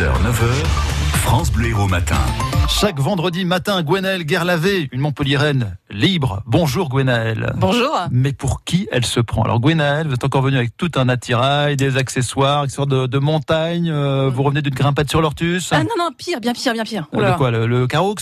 6h, 9h, France Bleu Héros Matin. Chaque vendredi matin, Gwenaëlle Guerlavé, une Montpelliéraine libre. Bonjour Gwenaëlle. Bonjour. Mais pour qui elle se prend Alors Gwenaëlle, vous êtes encore venue avec tout un attirail, des accessoires, une sorte de, de montagne. euh, vous revenez d'une grimpette sur l'Ortus. Ah non, non, pire, bien pire, bien pire. Euh, Oh quoi Le, le Caroux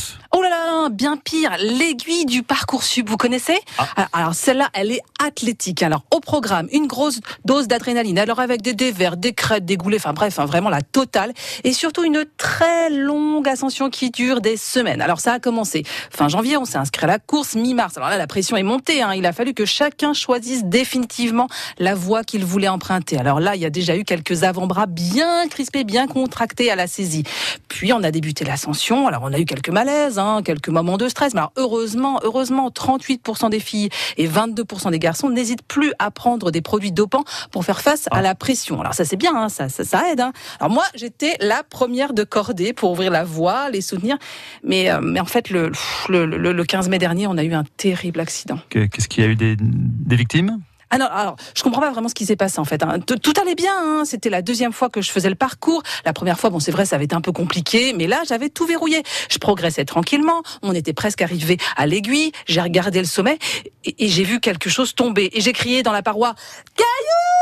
Bien pire, l'aiguille du Parcoursup, vous connaissez Ah. Alors, alors, celle-là, elle est athlétique. Alors au programme, une grosse dose d'adrénaline, alors avec des dévers, des crêtes, des goulets, enfin bref, hein, vraiment la totale. Et surtout une très longue ascension qui dure des semaines. Alors ça a commencé fin janvier, on s'est inscrit à la course mi-mars. Alors là, la pression est montée. hein. Il a fallu que chacun choisisse définitivement la voie qu'il voulait emprunter. Alors là, il y a déjà eu quelques avant-bras bien crispés, bien contractés à la saisie. Puis on a débuté l'ascension. Alors on a eu quelques malaises, hein, quelques moments de stress. Mais alors heureusement, heureusement, 38% des filles et 22% des garçons n'hésitent plus à prendre des produits dopants pour faire face à la pression. Alors ça c'est bien, hein, ça, ça, ça aide. hein. Alors moi j'étais la première de cordée pour ouvrir la voie, les soutenir. Mais, euh, mais en fait le, le, le, le 15 mai dernier, on a eu un terrible accident. Que- Qu'est-ce qu'il y a eu des, des victimes? Ah non, alors je comprends pas vraiment ce qui s'est passé en fait. hein. Tout, allait bien. hein. C'était la deuxième fois que je faisais le parcours. La première fois, bon, c'est vrai, ça avait été un peu compliqué, mais là, j'avais tout verrouillé. Je progressais tranquillement. On était presque arrivé à l'aiguille. J'ai regardé le sommet et, et j'ai vu quelque chose tomber. Et j'ai crié dans la paroi Caillou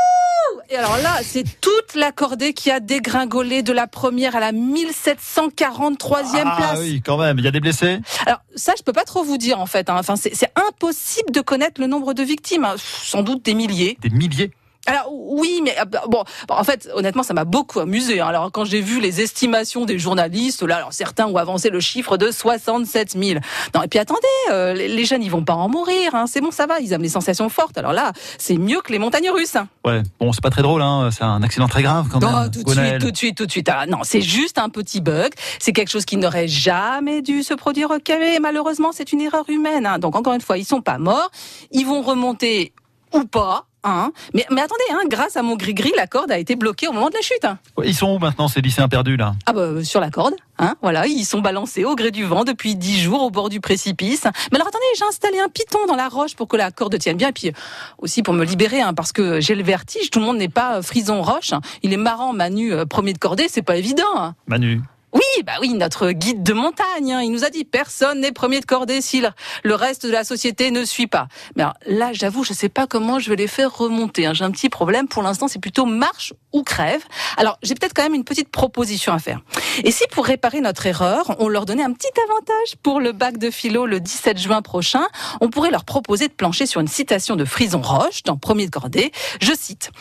Et alors là, c'est toute la cordée qui a dégringolé de la première à la 1743e Ah place. oui, quand même. Il y a des blessés Alors ça, je peux pas trop vous dire en fait. hein. Enfin, c'est c'est impossible de connaître le nombre de victimes. hein. Sans doute des milliers. Des milliers Alors oui, mais euh, bon, en fait, honnêtement, ça m'a beaucoup amusé. hein. Alors quand j'ai vu les estimations des journalistes, là, alors certains ont avancé le chiffre de 67 000. Non, et puis attendez, euh, les, les jeunes, ils vont pas en mourir. Hein. C'est bon, ça va. Ils aiment les sensations fortes. Alors là, c'est mieux que les montagnes russes. hein. Ouais. Bon, c'est pas très drôle, hein. C'est un accident très grave quand Non, même. tout de suite, tout de suite, tout de suite. Ah, non, c'est juste un petit bug. C'est quelque chose qui n'aurait jamais dû se produire au Calais. Malheureusement, c'est une erreur humaine. hein. Donc encore une fois, ils sont pas morts. Ils vont remonter ou pas. Hein. Mais, mais attendez, hein, grâce à mon gris-gris, la corde a été bloquée au moment de la chute. hein. Ils sont où maintenant ces lycéens perdus là? Ah bah euh, sur la corde, voilà, ils sont balancés au gré du vent depuis dix jours au bord du précipice. Mais alors attendez, j'ai installé un piton dans la roche pour que la corde tienne bien, et puis euh, aussi pour me libérer, parce que j'ai le vertige. Tout le monde n'est pas euh, frison roche. Il est marrant, Manu, premier de cordée, c'est pas évident. Manu. Oui, bah oui, notre guide de montagne, hein, il nous a dit personne n'est premier de cordée si le, reste de la société ne suit pas. Mais alors, là, j'avoue, je sais pas comment je vais les faire remonter. hein. J'ai un petit problème. Pour l'instant, c'est plutôt marche ou crève. Alors, j'ai peut-être quand même une petite proposition à faire. Et si pour réparer notre erreur, on leur donnait un petit avantage pour le bac de philo le 17 juin prochain, on pourrait leur proposer de plancher sur une citation de Frison Roche dans Premier de Cordée. Je cite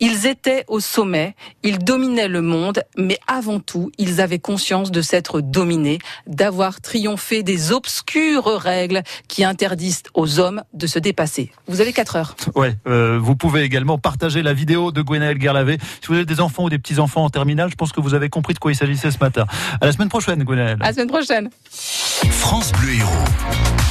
Ils étaient au sommet, ils dominaient le monde, mais avant tout, ils avaient conscience de s'être dominés, d'avoir triomphé des obscures règles qui interdisent aux hommes de se dépasser. Vous avez quatre heures. Ouais, euh, vous pouvez également partager la vidéo de Gwenaëlle Guerlavé. Si vous avez des enfants ou des petits-enfants en terminale, je pense que vous avez compris de quoi il s'agissait ce matin. À la semaine prochaine, Gwenaëlle. À la semaine prochaine. France Bleu Héros.